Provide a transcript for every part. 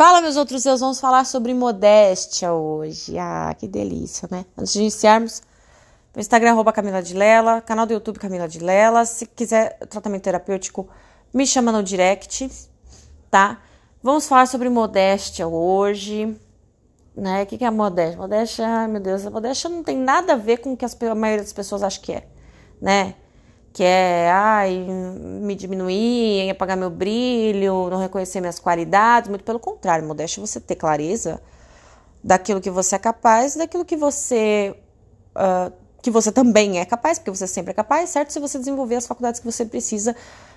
Fala, meus outros seus, vamos falar sobre modéstia hoje. Ah, que delícia, né? Antes de iniciarmos, no Instagram, arroba Camila de Lela, canal do YouTube Camila de Lela. Se quiser tratamento terapêutico, me chama no direct, tá? Vamos falar sobre modéstia hoje, né? O que é modéstia? Modéstia, ai meu Deus, a modéstia não tem nada a ver com o que a maioria das pessoas acha que é, né? Que é ai, me diminuir, apagar meu brilho, não reconhecer minhas qualidades, muito pelo contrário, modéstia é você ter clareza daquilo que você é capaz, daquilo que você uh, que você também é capaz, porque você sempre é capaz, certo? Se você desenvolver as faculdades que você precisa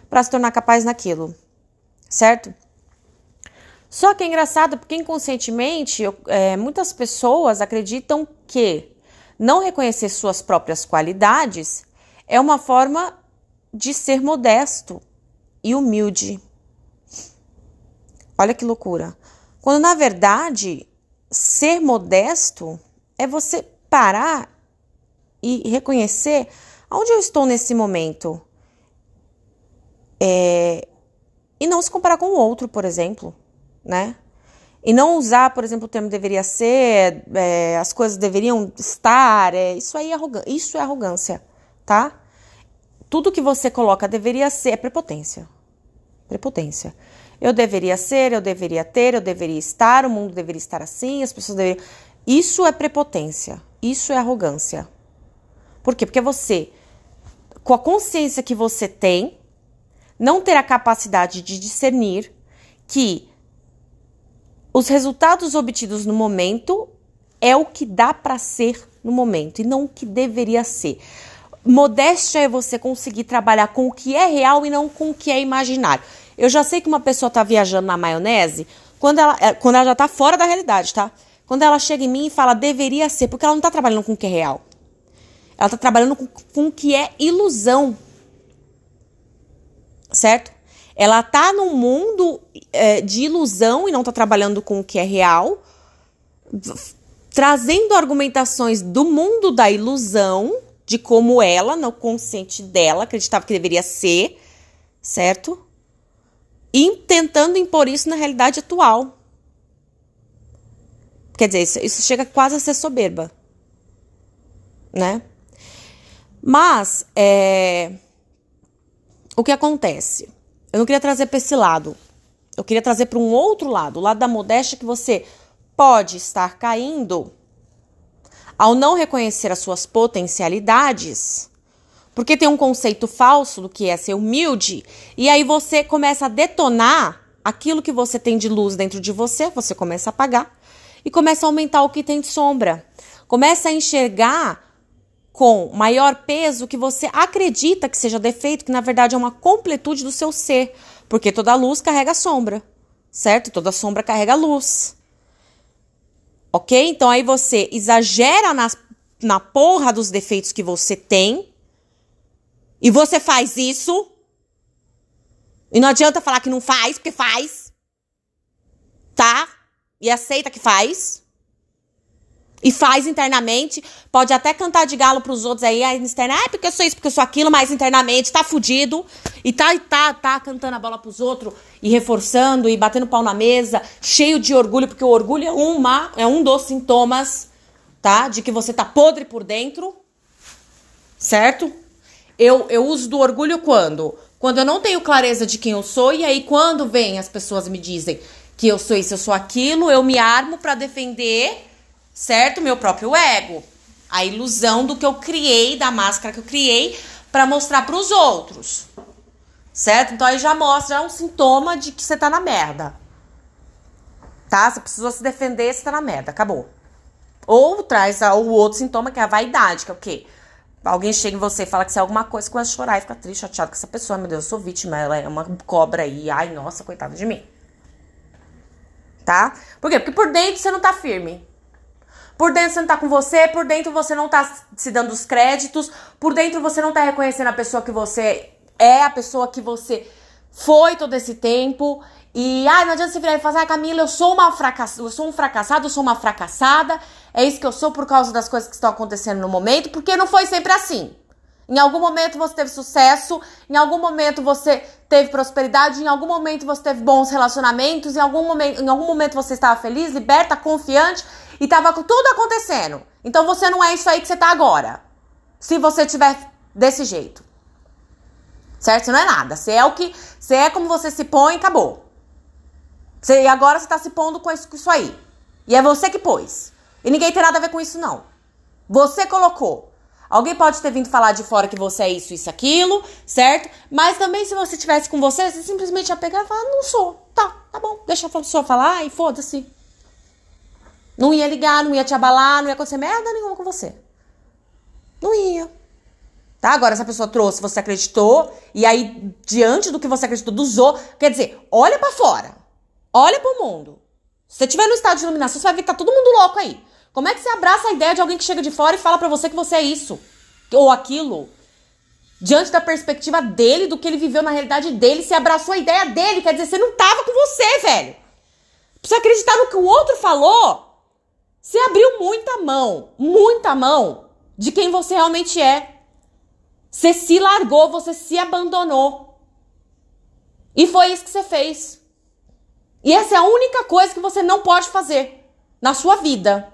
para se tornar capaz naquilo, certo? Só que é engraçado porque inconscientemente eu, é, muitas pessoas acreditam que não reconhecer suas próprias qualidades é uma forma de ser modesto e humilde. Olha que loucura. Quando na verdade, ser modesto é você parar e reconhecer onde eu estou nesse momento. É, e não se comparar com o outro, por exemplo, né? E não usar, por exemplo, o termo deveria ser, é, as coisas deveriam estar, é, isso aí é, isso é arrogância tá? Tudo que você coloca deveria ser é prepotência. Prepotência. Eu deveria ser, eu deveria ter, eu deveria estar, o mundo deveria estar assim, as pessoas deveriam. Isso é prepotência. Isso é arrogância. Por quê? Porque você, com a consciência que você tem, não ter a capacidade de discernir que os resultados obtidos no momento é o que dá para ser no momento e não o que deveria ser. Modéstia é você conseguir trabalhar com o que é real e não com o que é imaginário. Eu já sei que uma pessoa está viajando na maionese quando ela, é, quando ela já está fora da realidade, tá? Quando ela chega em mim e fala deveria ser, porque ela não está trabalhando com o que é real. Ela está trabalhando com, com o que é ilusão. Certo? Ela está num mundo é, de ilusão e não está trabalhando com o que é real, trazendo argumentações do mundo da ilusão de como ela, no consciente dela, acreditava que deveria ser, certo? E tentando impor isso na realidade atual. Quer dizer, isso, isso chega quase a ser soberba, né? Mas, é, o que acontece? Eu não queria trazer para esse lado. Eu queria trazer para um outro lado, o lado da modéstia que você pode estar caindo ao não reconhecer as suas potencialidades, porque tem um conceito falso do que é ser humilde, e aí você começa a detonar aquilo que você tem de luz dentro de você, você começa a apagar e começa a aumentar o que tem de sombra. Começa a enxergar com maior peso que você acredita que seja defeito, que na verdade é uma completude do seu ser, porque toda luz carrega sombra, certo? Toda sombra carrega luz. Ok? Então aí você exagera nas, na porra dos defeitos que você tem. E você faz isso. E não adianta falar que não faz, porque faz. Tá? E aceita que faz e faz internamente, pode até cantar de galo pros outros aí, aí externa, ah, porque eu sou isso, porque eu sou aquilo, mas internamente tá fudido e tá, tá, tá cantando a bola pros outros e reforçando e batendo pau na mesa, cheio de orgulho, porque o orgulho é uma, é um dos sintomas, tá? De que você tá podre por dentro, certo? Eu, eu uso do orgulho quando? Quando eu não tenho clareza de quem eu sou e aí quando vem as pessoas me dizem que eu sou isso, eu sou aquilo, eu me armo para defender certo? Meu próprio ego. A ilusão do que eu criei, da máscara que eu criei para mostrar para os outros. Certo? Então aí já mostra, já é um sintoma de que você tá na merda. Tá? Você precisou se defender, você tá na merda. Acabou. Ou traz o outro sintoma, que é a vaidade, que é o quê? Alguém chega em você e fala que você é alguma coisa, começa a chorar e fica triste, chateado com essa pessoa. Meu Deus, eu sou vítima, ela é uma cobra aí. Ai, nossa, coitada de mim. Tá? Por quê? Porque por dentro você não tá firme. Por dentro você não tá com você, por dentro você não tá se dando os créditos, por dentro você não tá reconhecendo a pessoa que você é, a pessoa que você foi todo esse tempo. E ai, não adianta você virar e falar, ah, Camila, eu sou uma fracassada, eu sou um fracassado, eu sou uma fracassada. É isso que eu sou por causa das coisas que estão acontecendo no momento, porque não foi sempre assim. Em algum momento você teve sucesso, em algum momento você teve prosperidade, em algum momento você teve bons relacionamentos, em algum momento, em algum momento você estava feliz, liberta, confiante e estava tudo acontecendo. Então você não é isso aí que você está agora. Se você tiver desse jeito. Certo? Você não é nada. Você é o que. Você é como você se põe e acabou. Você, e agora você está se pondo com isso, com isso aí. E é você que pôs. E ninguém tem nada a ver com isso, não. Você colocou. Alguém pode ter vindo falar de fora que você é isso, isso, aquilo, certo? Mas também se você tivesse com você, você simplesmente ia pegar e falar, não sou. Tá, tá bom, deixa a pessoa falar e foda-se. Não ia ligar, não ia te abalar, não ia acontecer merda nenhuma com você. Não ia. Tá? Agora, se a pessoa trouxe, você acreditou, e aí, diante do que você acreditou, outros, quer dizer, olha para fora. Olha pro mundo. Se você estiver no estado de iluminação, você vai ver que tá todo mundo louco aí. Como é que você abraça a ideia de alguém que chega de fora e fala para você que você é isso? Ou aquilo? Diante da perspectiva dele, do que ele viveu na realidade dele, você abraçou a ideia dele. Quer dizer, você não tava com você, velho. Você acreditar no que o outro falou, você abriu muita mão, muita mão de quem você realmente é. Você se largou, você se abandonou. E foi isso que você fez. E essa é a única coisa que você não pode fazer na sua vida.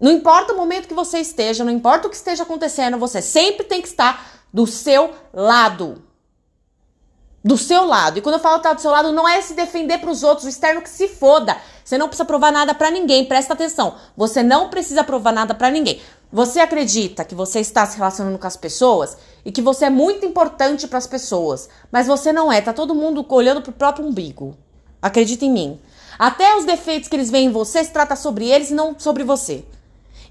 Não importa o momento que você esteja, não importa o que esteja acontecendo, você sempre tem que estar do seu lado. Do seu lado. E quando eu falo estar do seu lado, não é se defender para os outros, o externo que se foda. Você não precisa provar nada para ninguém, presta atenção. Você não precisa provar nada para ninguém. Você acredita que você está se relacionando com as pessoas e que você é muito importante para as pessoas, mas você não é, tá todo mundo olhando pro próprio umbigo. Acredita em mim. Até os defeitos que eles veem em você se trata sobre eles e não sobre você.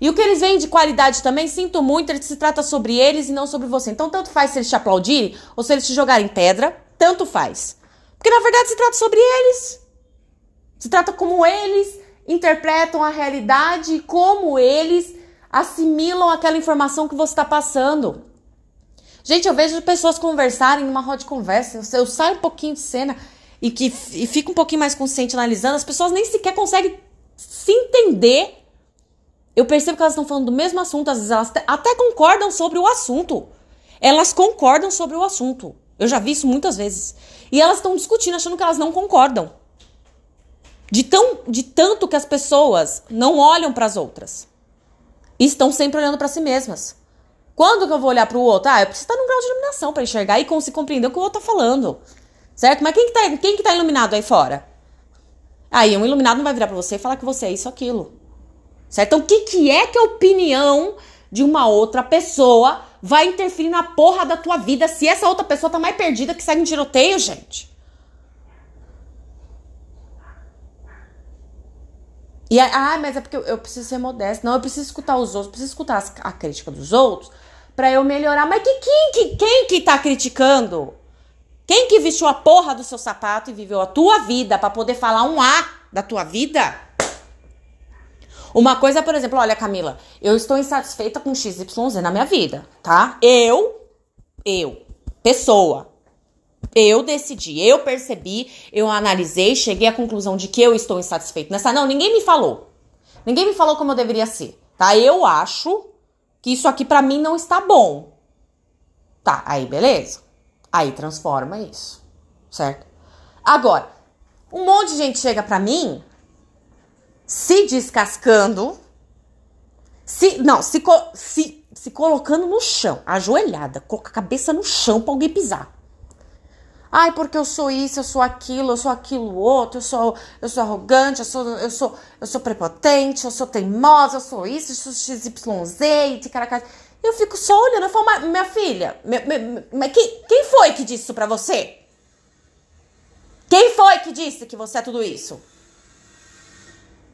E o que eles veem de qualidade também, sinto muito, ele se trata sobre eles e não sobre você. Então, tanto faz se eles te aplaudirem ou se eles te jogarem pedra, tanto faz. Porque na verdade se trata sobre eles. Se trata como eles interpretam a realidade e como eles assimilam aquela informação que você está passando. Gente, eu vejo pessoas conversarem numa roda de conversa, eu saio um pouquinho de cena e que e fica um pouquinho mais consciente analisando, as pessoas nem sequer conseguem se entender. Eu percebo que elas estão falando do mesmo assunto, às vezes elas até concordam sobre o assunto. Elas concordam sobre o assunto. Eu já vi isso muitas vezes. E elas estão discutindo, achando que elas não concordam. De, tão, de tanto que as pessoas não olham para as outras. E estão sempre olhando para si mesmas. Quando que eu vou olhar para o outro? Ah, eu preciso estar num grau de iluminação para enxergar e conseguir compreender o que o outro tá falando. Certo? Mas quem que tá, quem que tá iluminado aí fora? Aí um iluminado não vai virar para você e falar que você é isso aquilo. Certo? Então o que, que é que a opinião de uma outra pessoa vai interferir na porra da tua vida se essa outra pessoa tá mais perdida que segue em tiroteio, gente? E ah, mas é porque eu, preciso ser modesto. Não, eu preciso escutar os outros, preciso escutar a crítica dos outros para eu melhorar. Mas que, quem, que, quem que tá criticando? Quem que vestiu a porra do seu sapato e viveu a tua vida para poder falar um A da tua vida? Uma coisa, por exemplo, olha, Camila, eu estou insatisfeita com XYZ na minha vida, tá? Eu, eu, pessoa, eu decidi, eu percebi, eu analisei, cheguei à conclusão de que eu estou insatisfeito nessa. Não, ninguém me falou. Ninguém me falou como eu deveria ser, tá? Eu acho que isso aqui para mim não está bom. Tá, aí beleza. Aí transforma isso, certo? Agora, um monte de gente chega para mim se descascando, se não, se, se, se colocando no chão, ajoelhada, com a cabeça no chão para alguém pisar. Ai, porque eu sou isso, eu sou aquilo, eu sou aquilo outro, eu sou, eu sou arrogante, eu sou, eu sou, eu sou prepotente, eu sou teimosa, eu sou isso, eu sou XYZ, de caracas. Eu fico só olhando, eu falo, minha filha, mas quem, quem foi que disse isso pra você? Quem foi que disse que você é tudo isso?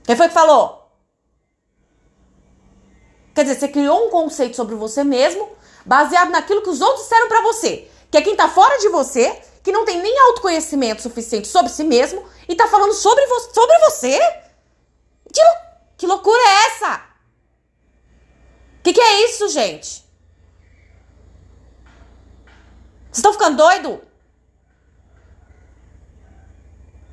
Quem foi que falou? Quer dizer, você criou um conceito sobre você mesmo, baseado naquilo que os outros disseram para você. Que é quem tá fora de você, que não tem nem autoconhecimento suficiente sobre si mesmo e tá falando sobre, vo sobre você? Que, que loucura é essa? Que que é isso, gente? Vocês estão ficando doido?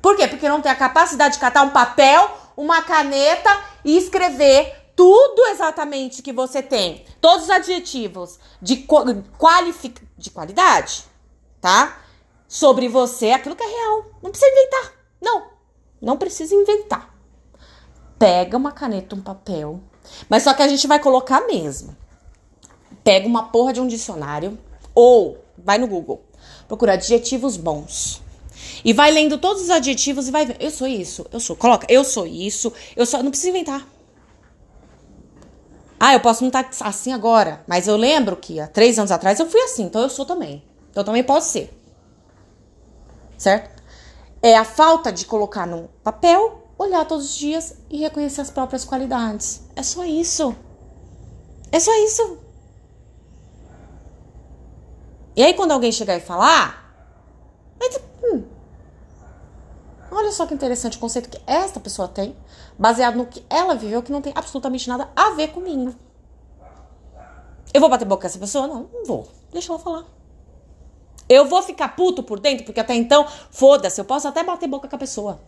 Por quê? Porque não tem a capacidade de catar um papel, uma caneta e escrever tudo exatamente que você tem, todos os adjetivos de, qualific... de qualidade, tá? Sobre você, aquilo que é real. Não precisa inventar. Não, não precisa inventar. Pega uma caneta, um papel, mas só que a gente vai colocar mesmo. Pega uma porra de um dicionário ou vai no Google, procura adjetivos bons. E vai lendo todos os adjetivos e vai ver. Eu sou isso, eu sou. Coloca, eu sou isso, eu sou. Não precisa inventar. Ah, eu posso não estar tá assim agora, mas eu lembro que há três anos atrás eu fui assim, então eu sou também. Então eu também posso ser. Certo? É a falta de colocar no papel, olhar todos os dias e reconhecer as próprias qualidades. É só isso. É só isso. E aí, quando alguém chegar e falar, hum, olha só que interessante o conceito que esta pessoa tem, baseado no que ela viveu, que não tem absolutamente nada a ver comigo. Eu vou bater boca com essa pessoa? Não, não vou. Deixa ela falar. Eu vou ficar puto por dentro, porque até então, foda-se, eu posso até bater boca com a pessoa.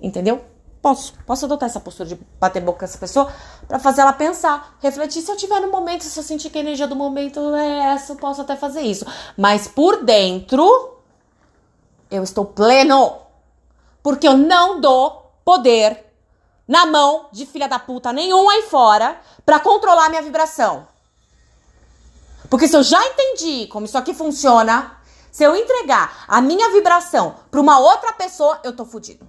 Entendeu? Posso, posso adotar essa postura de bater boca com essa pessoa para fazer ela pensar, refletir. Se eu tiver no momento, se eu sentir que a energia do momento é essa, eu posso até fazer isso. Mas por dentro, eu estou pleno. Porque eu não dou poder na mão de filha da puta nenhum aí fora para controlar minha vibração. Porque se eu já entendi como isso aqui funciona, se eu entregar a minha vibração para uma outra pessoa, eu tô fudido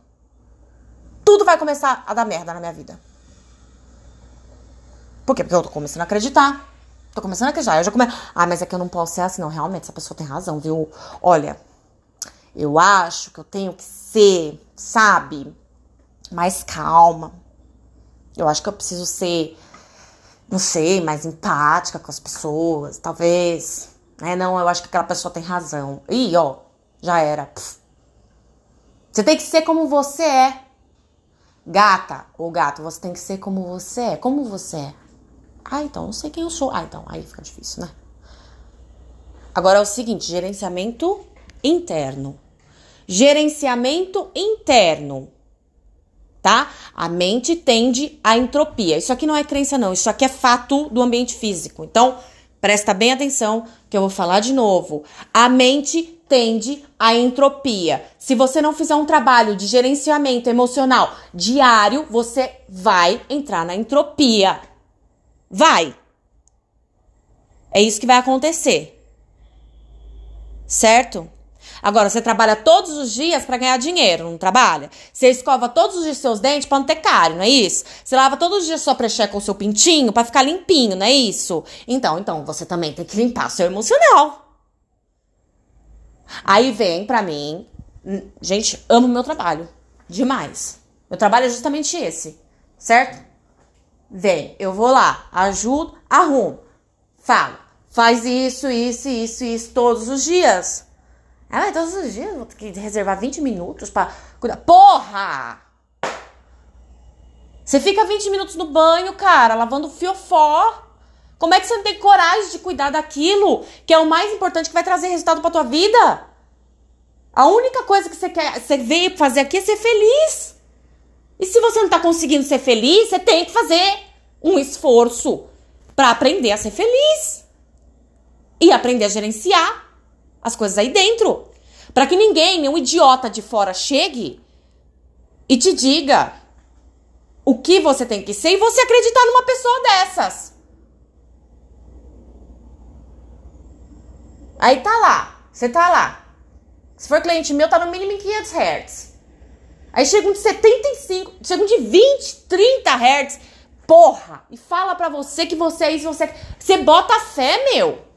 tudo vai começar a dar merda na minha vida. Por quê? Porque eu tô começando a acreditar. Tô começando a acreditar. Eu já come... Ah, mas é que eu não posso ser assim. Não, realmente, essa pessoa tem razão, viu? Olha, eu acho que eu tenho que ser, sabe, mais calma. Eu acho que eu preciso ser, não sei, mais empática com as pessoas, talvez. É, não, eu acho que aquela pessoa tem razão. Ih, ó, já era. Pff. Você tem que ser como você é. Gata ou gato, você tem que ser como você é. Como você é? Ah, então não sei quem eu sou. Ah, então aí fica difícil, né? Agora é o seguinte: gerenciamento interno. Gerenciamento interno. Tá? A mente tende à entropia. Isso aqui não é crença, não. Isso aqui é fato do ambiente físico. Então, presta bem atenção que eu vou falar de novo. A mente tende à entropia. Se você não fizer um trabalho de gerenciamento emocional diário, você vai entrar na entropia. Vai. É isso que vai acontecer. Certo? Agora, você trabalha todos os dias para ganhar dinheiro, não trabalha? Você escova todos os dias seus dentes para não ter cárie, não é isso? Você lava todos os dias sua precheca ou seu pintinho para ficar limpinho, não é isso? Então, então, você também tem que limpar seu emocional. Aí vem pra mim, gente, amo meu trabalho. Demais. Meu trabalho é justamente esse, certo? Vem, eu vou lá, ajudo, arrumo, falo, faz isso, isso, isso, isso todos os dias. Ah, mas todos os dias vou ter que reservar 20 minutos pra cuidar. Porra! Você fica 20 minutos no banho, cara, lavando fiofó. Como é que você não tem coragem de cuidar daquilo que é o mais importante que vai trazer resultado para tua vida? A única coisa que você quer, você veio fazer aqui é ser feliz. E se você não tá conseguindo ser feliz, você tem que fazer um esforço para aprender a ser feliz e aprender a gerenciar as coisas aí dentro, para que ninguém, nenhum idiota de fora chegue e te diga o que você tem que ser e você acreditar numa pessoa dessas. Aí tá lá, você tá lá. Se for cliente meu, tá no mínimo em 500 Hz. Aí chega um de 75, chega um de 20, 30 Hz. Porra! E fala pra você que você é isso, você. É você bota fé, meu!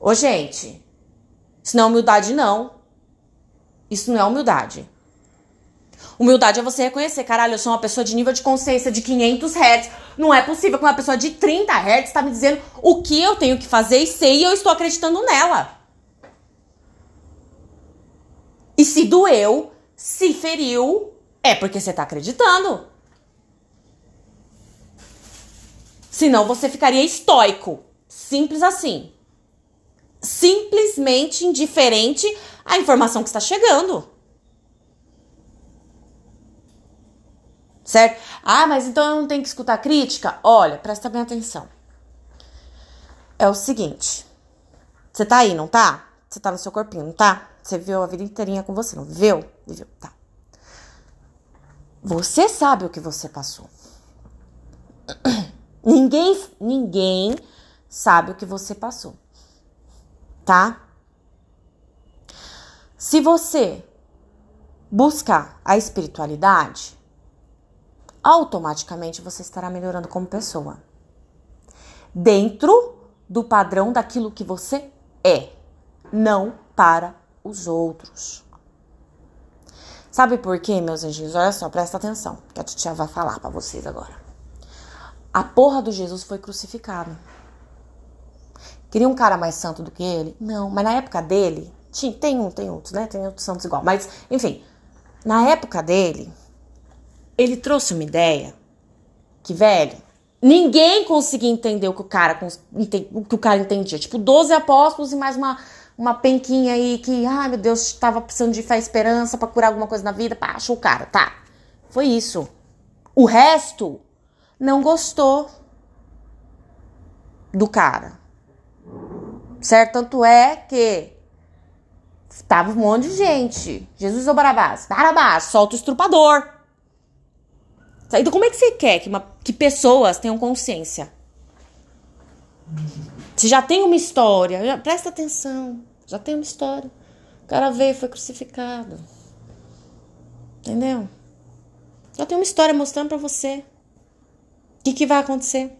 Ô, gente. Isso não é humildade, não. Isso não é humildade. Humildade é você reconhecer, caralho, eu sou uma pessoa de nível de consciência de 500 Hz. Não é possível que uma pessoa de 30 Hz está me dizendo o que eu tenho que fazer e sei e eu estou acreditando nela. E se doeu, se feriu, é porque você está acreditando. Senão você ficaria estoico. Simples assim. Simplesmente indiferente à informação que está chegando. Certo? Ah, mas então eu não tenho que escutar crítica? Olha, presta bem atenção. É o seguinte. Você tá aí, não tá? Você tá no seu corpinho, não tá? Você viveu a vida inteirinha com você, não viveu? Viveu, tá. Você sabe o que você passou. Ninguém, ninguém sabe o que você passou. Tá? Se você buscar a espiritualidade, automaticamente você estará melhorando como pessoa. Dentro do padrão daquilo que você é, não para os outros. Sabe por quê, meus anjinhos? Olha só, presta atenção, que a titia vai falar para vocês agora. A porra do Jesus foi crucificado. Queria um cara mais santo do que ele? Não, mas na época dele, tinha, tem um, tem outros, né? Tem outros santos igual. Mas, enfim, na época dele, ele trouxe uma ideia que, velho, ninguém conseguia entender o que o cara, o que o cara entendia. Tipo, 12 apóstolos e mais uma uma penquinha aí que, ai meu Deus, estava precisando de fé esperança para curar alguma coisa na vida, pá, achou o cara, tá. Foi isso. O resto não gostou do cara. Certo? Tanto é que tava um monte de gente. Jesus ou Barabás? Barabás, solta o estrupador. Então, como é que você quer que, uma, que pessoas tenham consciência? Se já tem uma história, já, presta atenção. Já tem uma história. O cara veio foi crucificado. Entendeu? Já tem uma história mostrando para você. O que, que vai acontecer?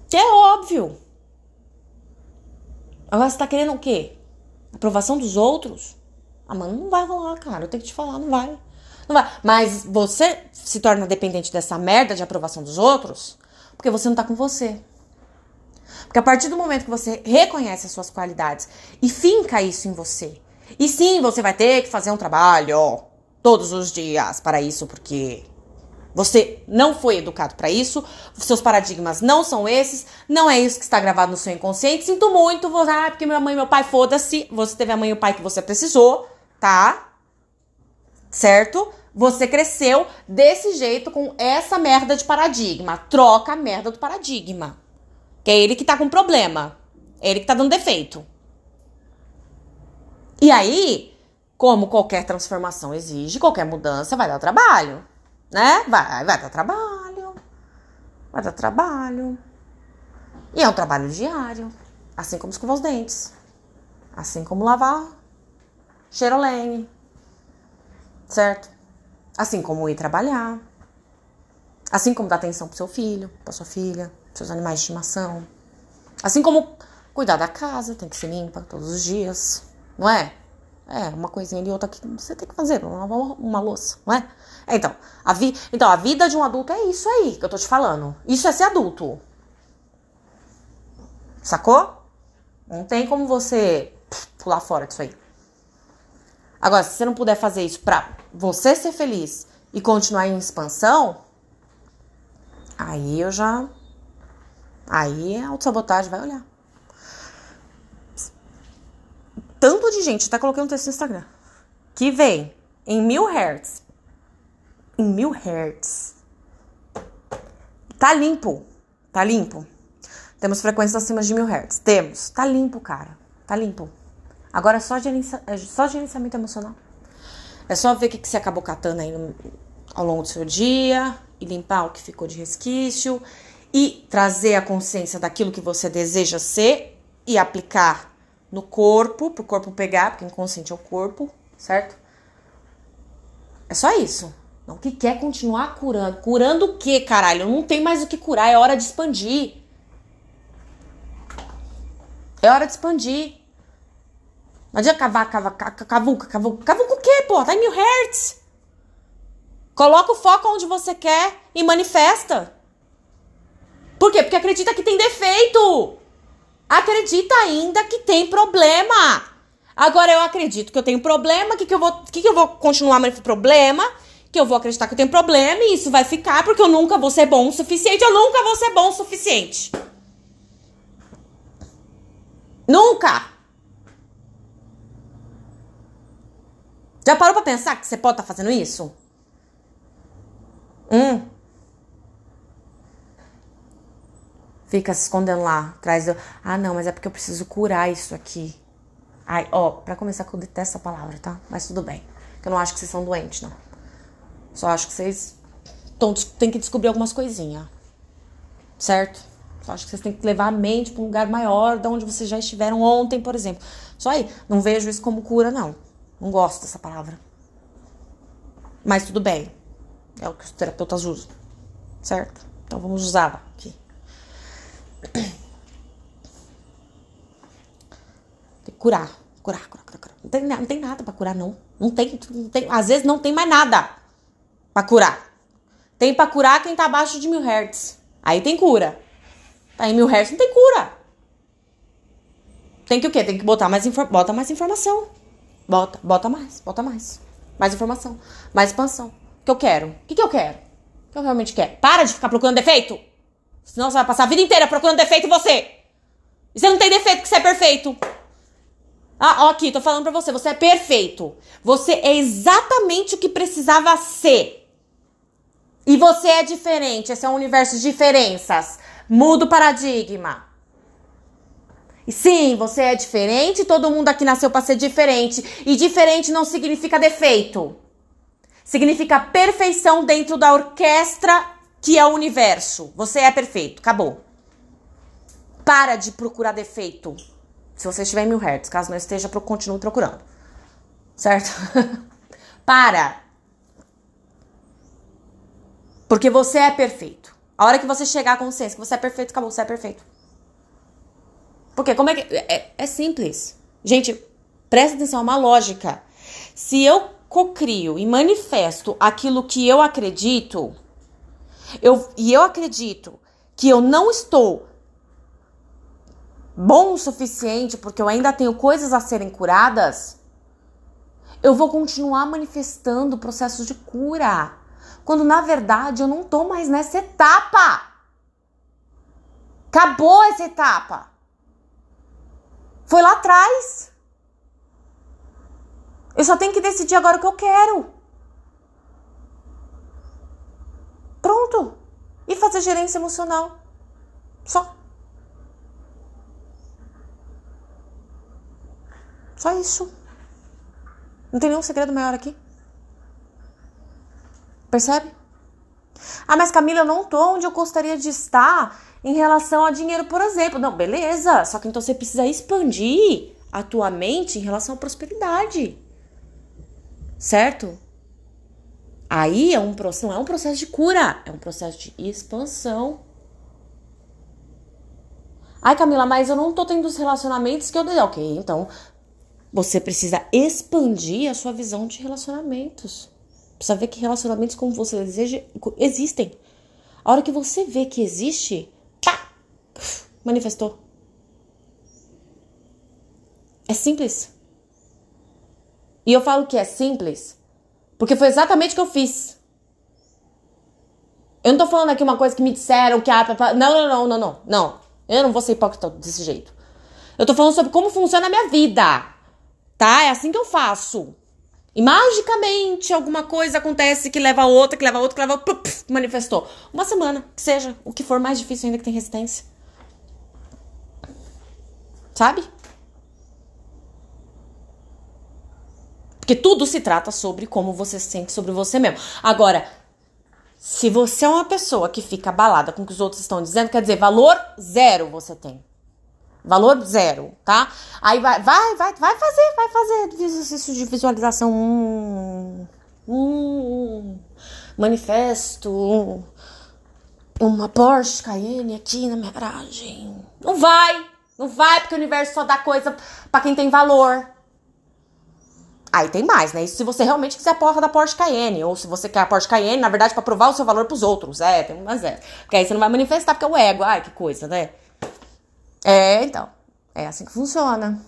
Que é óbvio. Agora você tá querendo o quê? Aprovação dos outros? Ah, mano, não vai rolar, cara. Eu tenho que te falar, não vai. Não vai. Mas você se torna dependente dessa merda de aprovação dos outros porque você não tá com você. Porque a partir do momento que você reconhece as suas qualidades e finca isso em você, e sim, você vai ter que fazer um trabalho todos os dias para isso, porque você não foi educado para isso, seus paradigmas não são esses, não é isso que está gravado no seu inconsciente. Sinto muito, vou, ah, porque minha mãe e meu pai, foda-se, você teve a mãe e o pai que você precisou, tá? Certo? Você cresceu desse jeito com essa merda de paradigma. Troca a merda do paradigma. Que é ele que tá com problema. É ele que tá dando defeito. E aí, como qualquer transformação exige, qualquer mudança vai dar trabalho. Né? Vai, vai dar trabalho. Vai dar trabalho. E é um trabalho diário. Assim como escovar os dentes. Assim como lavar cheirolene. Certo? Assim como ir trabalhar. Assim como dar atenção pro seu filho, pra sua filha seus animais de estimação. Assim como cuidar da casa, tem que ser limpa todos os dias, não é? É, uma coisinha ali, outra que você tem que fazer, uma, uma louça, não é? é então, a vi, então, a vida de um adulto é isso aí que eu tô te falando. Isso é ser adulto. Sacou? Não tem como você pular fora disso aí. Agora, se você não puder fazer isso pra você ser feliz e continuar em expansão, aí eu já Aí a autossabotagem vai olhar. Tanto de gente, até coloquei um texto no Instagram, que vem em mil hertz. Em mil hertz. Tá limpo. Tá limpo. Temos frequências acima de mil hertz. Temos. Tá limpo, cara. Tá limpo. Agora é só, gerencia, é só gerenciamento emocional. É só ver o que, que você acabou catando aí no, ao longo do seu dia e limpar o que ficou de resquício e trazer a consciência daquilo que você deseja ser e aplicar no corpo, pro corpo pegar, porque inconsciente é o corpo, certo? É só isso. Não que quer continuar curando. Curando o que, caralho? Não tem mais o que curar, é hora de expandir. É hora de expandir. Não adianta cavar, cavar, cavuca, cavuca. Cavuca o quê, pô? Tá em mil hertz. Coloca o foco onde você quer e manifesta. Por quê? Porque acredita que tem defeito. Acredita ainda que tem problema. Agora eu acredito que eu tenho problema, que, que eu vou, que, que eu vou continuar com problema, que eu vou acreditar que eu tenho problema e isso vai ficar porque eu nunca vou ser bom o suficiente, eu nunca vou ser bom o suficiente. Nunca. Já parou pra pensar que você pode estar tá fazendo isso? Hum. Fica se escondendo lá, atrás do. Ah, não, mas é porque eu preciso curar isso aqui. Ai, ó, pra começar, eu detesto essa palavra, tá? Mas tudo bem. Eu não acho que vocês são doentes, não. Só acho que vocês tão, têm que descobrir algumas coisinhas. Certo? Só acho que vocês têm que levar a mente para um lugar maior de onde vocês já estiveram ontem, por exemplo. Só aí. Não vejo isso como cura, não. Não gosto dessa palavra. Mas tudo bem. É o que os terapeutas usam. Certo? Então vamos usá-la aqui. Curar. Curar, curar, curar, curar. Não tem, não tem nada pra curar, não. Não tem, não tem. Às vezes não tem mais nada pra curar. Tem pra curar quem tá abaixo de mil hertz. Aí tem cura. Em mil hertz não tem cura. Tem que o quê? Tem que botar mais, infor bota mais informação. Bota, bota mais, bota mais. Mais informação, mais expansão. O que eu quero? O que, que eu quero? O que eu realmente quero? Para de ficar procurando defeito. Senão você vai passar a vida inteira procurando defeito em você. E você não tem defeito porque você é perfeito. Ah, ó, aqui, tô falando pra você, você é perfeito. Você é exatamente o que precisava ser. E você é diferente, esse é um universo de diferenças. Muda o paradigma. E sim, você é diferente, todo mundo aqui nasceu para ser diferente. E diferente não significa defeito. Significa perfeição dentro da orquestra que é o universo. Você é perfeito, acabou. Para de procurar defeito. Se você estiver em mil hertz, caso não esteja, continue procurando. Certo? Para. Porque você é perfeito. A hora que você chegar à consciência que você é perfeito, acabou, você é perfeito. Porque como é que. É, é simples. Gente, presta atenção, é uma lógica. Se eu cocrio e manifesto aquilo que eu acredito, eu, e eu acredito que eu não estou bom o suficiente porque eu ainda tenho coisas a serem curadas, eu vou continuar manifestando processos de cura. Quando na verdade eu não tô mais nessa etapa. Acabou essa etapa. Foi lá atrás. Eu só tenho que decidir agora o que eu quero. Pronto. E fazer gerência emocional. Só. Só isso. Não tem nenhum segredo maior aqui. Percebe? Ah, mas Camila, eu não tô onde eu gostaria de estar em relação a dinheiro, por exemplo. Não, beleza. Só que então você precisa expandir a tua mente em relação à prosperidade. Certo? Aí é um não é um processo de cura, é um processo de expansão. Ai, Camila, mas eu não tô tendo os relacionamentos que eu desejo. Ok, então você precisa expandir a sua visão de relacionamentos. Precisa ver que relacionamentos como você deseja existem. A hora que você vê que existe, pá, manifestou. É simples. E eu falo que é simples porque foi exatamente o que eu fiz. Eu não tô falando aqui uma coisa que me disseram que ah, não, não, não, não, não, não. Eu não vou ser hipócrita desse jeito. Eu tô falando sobre como funciona a minha vida. Tá? É assim que eu faço. E magicamente alguma coisa acontece que leva a outra, que leva a outra, que leva a outra, manifestou. Uma semana, que seja, o que for mais difícil ainda que tem resistência. Sabe? Porque tudo se trata sobre como você se sente sobre você mesmo. Agora, se você é uma pessoa que fica abalada com o que os outros estão dizendo, quer dizer, valor zero você tem. Valor zero, tá? Aí vai, vai, vai, vai fazer, vai fazer exercício de visualização. Hum, hum, manifesto uma Porsche Cayenne aqui na minha garagem. Não vai, não vai, porque o universo só dá coisa para quem tem valor. Aí tem mais, né? Isso se você realmente quiser a porra da Porsche Cayenne. Ou se você quer a Porsche Cayenne, na verdade, para provar o seu valor pros outros. É, tem umas é. Porque aí você não vai manifestar porque é o ego. Ai, que coisa, né? É, então. É assim que funciona.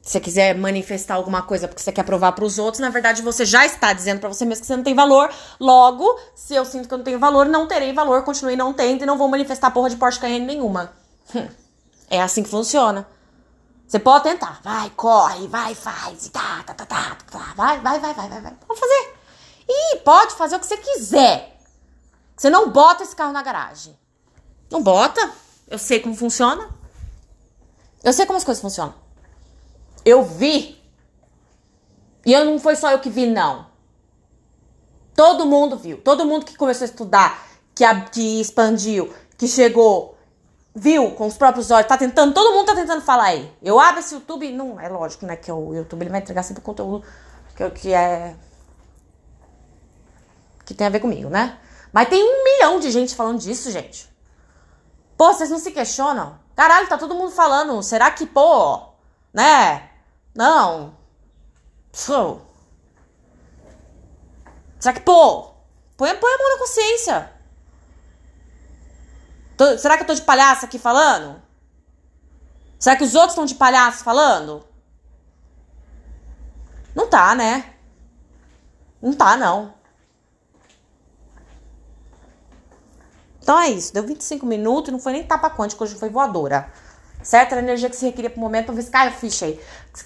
Se você quiser manifestar alguma coisa porque você quer provar para os outros, na verdade você já está dizendo para você mesmo que você não tem valor. Logo, se eu sinto que eu não tenho valor, não terei valor, continuei não tendo e não vou manifestar porra de Porsche Cayenne nenhuma. Hum. É assim que funciona. Você pode tentar. Vai, corre, vai, faz. E tá, tá, tá, tá, tá. Vai, vai, vai, vai, vai, vai. Pode fazer. E pode fazer o que você quiser. Você não bota esse carro na garagem. Não bota. Eu sei como funciona. Eu sei como as coisas funcionam. Eu vi. E eu não foi só eu que vi, não. Todo mundo viu. Todo mundo que começou a estudar, que, que expandiu, que chegou, viu com os próprios olhos, tá tentando, todo mundo tá tentando falar aí. Eu abro esse YouTube, não, é lógico, né, que o YouTube ele vai entregar sempre o conteúdo que, que é que tem a ver comigo, né? Mas tem um milhão de gente falando disso, gente. Pô, vocês não se questionam? Caralho, tá todo mundo falando. Será que, pô, né? Não. So. Será que, pô, põe, põe a mão na consciência. Tô, será que eu tô de palhaço aqui falando? Será que os outros estão de palhaço falando? Não tá, né? Não tá, não. Então é isso, deu 25 minutos, não foi nem tapa quântico, hoje foi voadora. Certo? Era a energia que se requeria pro momento, talvez caia a ficha aí.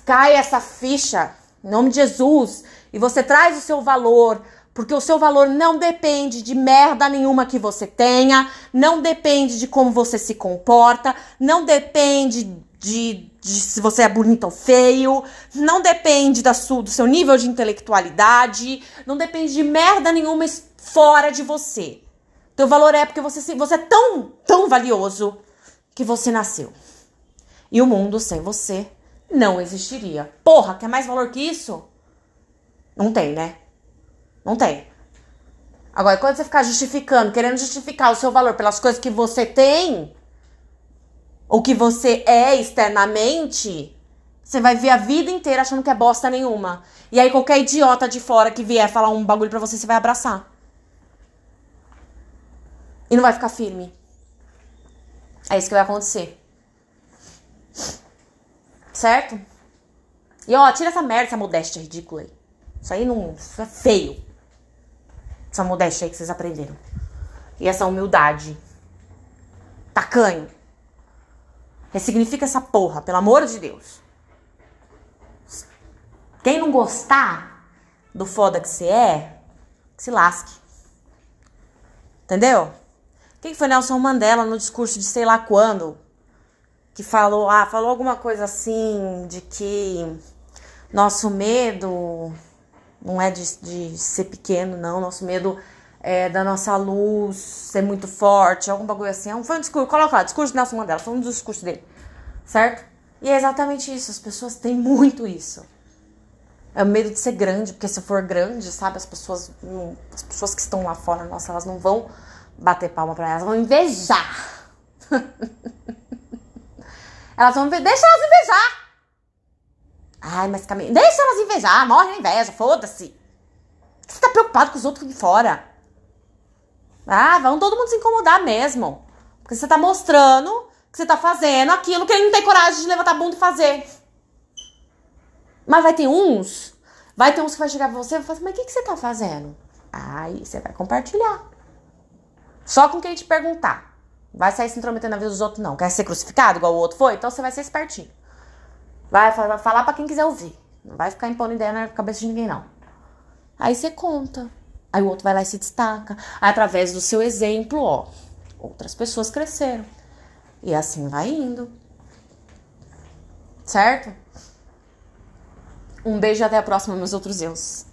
Cai essa ficha, em nome de Jesus, e você traz o seu valor, porque o seu valor não depende de merda nenhuma que você tenha, não depende de como você se comporta, não depende de, de se você é bonito ou feio, não depende da sua, do seu nível de intelectualidade, não depende de merda nenhuma fora de você. Teu valor é porque você, você é tão, tão valioso que você nasceu. E o mundo sem você não existiria. Porra, quer mais valor que isso? Não tem, né? Não tem. Agora, quando você ficar justificando, querendo justificar o seu valor pelas coisas que você tem, ou que você é externamente, você vai ver a vida inteira achando que é bosta nenhuma. E aí qualquer idiota de fora que vier falar um bagulho pra você, você vai abraçar. E não vai ficar firme. É isso que vai acontecer. Certo? E ó, tira essa merda, essa modéstia ridícula aí. Isso aí não. Isso é feio. Essa modéstia aí que vocês aprenderam. E essa humildade. Tacanho. Ressignifica essa porra, pelo amor de Deus. Quem não gostar do foda que você é, que se lasque. Entendeu? Quem foi Nelson Mandela no discurso de sei lá quando? Que falou, ah, falou alguma coisa assim de que nosso medo não é de, de ser pequeno, não. Nosso medo é da nossa luz ser muito forte, algum bagulho assim. Foi um discurso, coloca lá, discurso de Nelson Mandela, foi um dos discursos dele, certo? E é exatamente isso, as pessoas têm muito isso. É o medo de ser grande, porque se for grande, sabe, as pessoas, as pessoas que estão lá fora, nossa, elas não vão bater palma pra elas, vão invejar. elas vão deixa elas invejar. Ai, mas caminho, deixa elas invejar, morre a inveja, foda-se. Você tá preocupado com os outros de fora? Ah, vão todo mundo se incomodar mesmo. Porque você tá mostrando que você tá fazendo aquilo que ele não tem coragem de levantar a bunda e fazer. Mas vai ter uns, vai ter uns que vai chegar pra você e vai falar assim, mas o que, que você tá fazendo? Aí você vai compartilhar. Só com quem te perguntar. Vai sair se intrometendo na vida dos outros, não. Quer ser crucificado igual o outro foi? Então você vai ser espertinho. Vai falar para quem quiser ouvir. Não vai ficar impondo ideia na cabeça de ninguém, não. Aí você conta. Aí o outro vai lá e se destaca. Aí, através do seu exemplo, ó, outras pessoas cresceram. E assim vai indo. Certo? Um beijo e até a próxima, meus outros eus.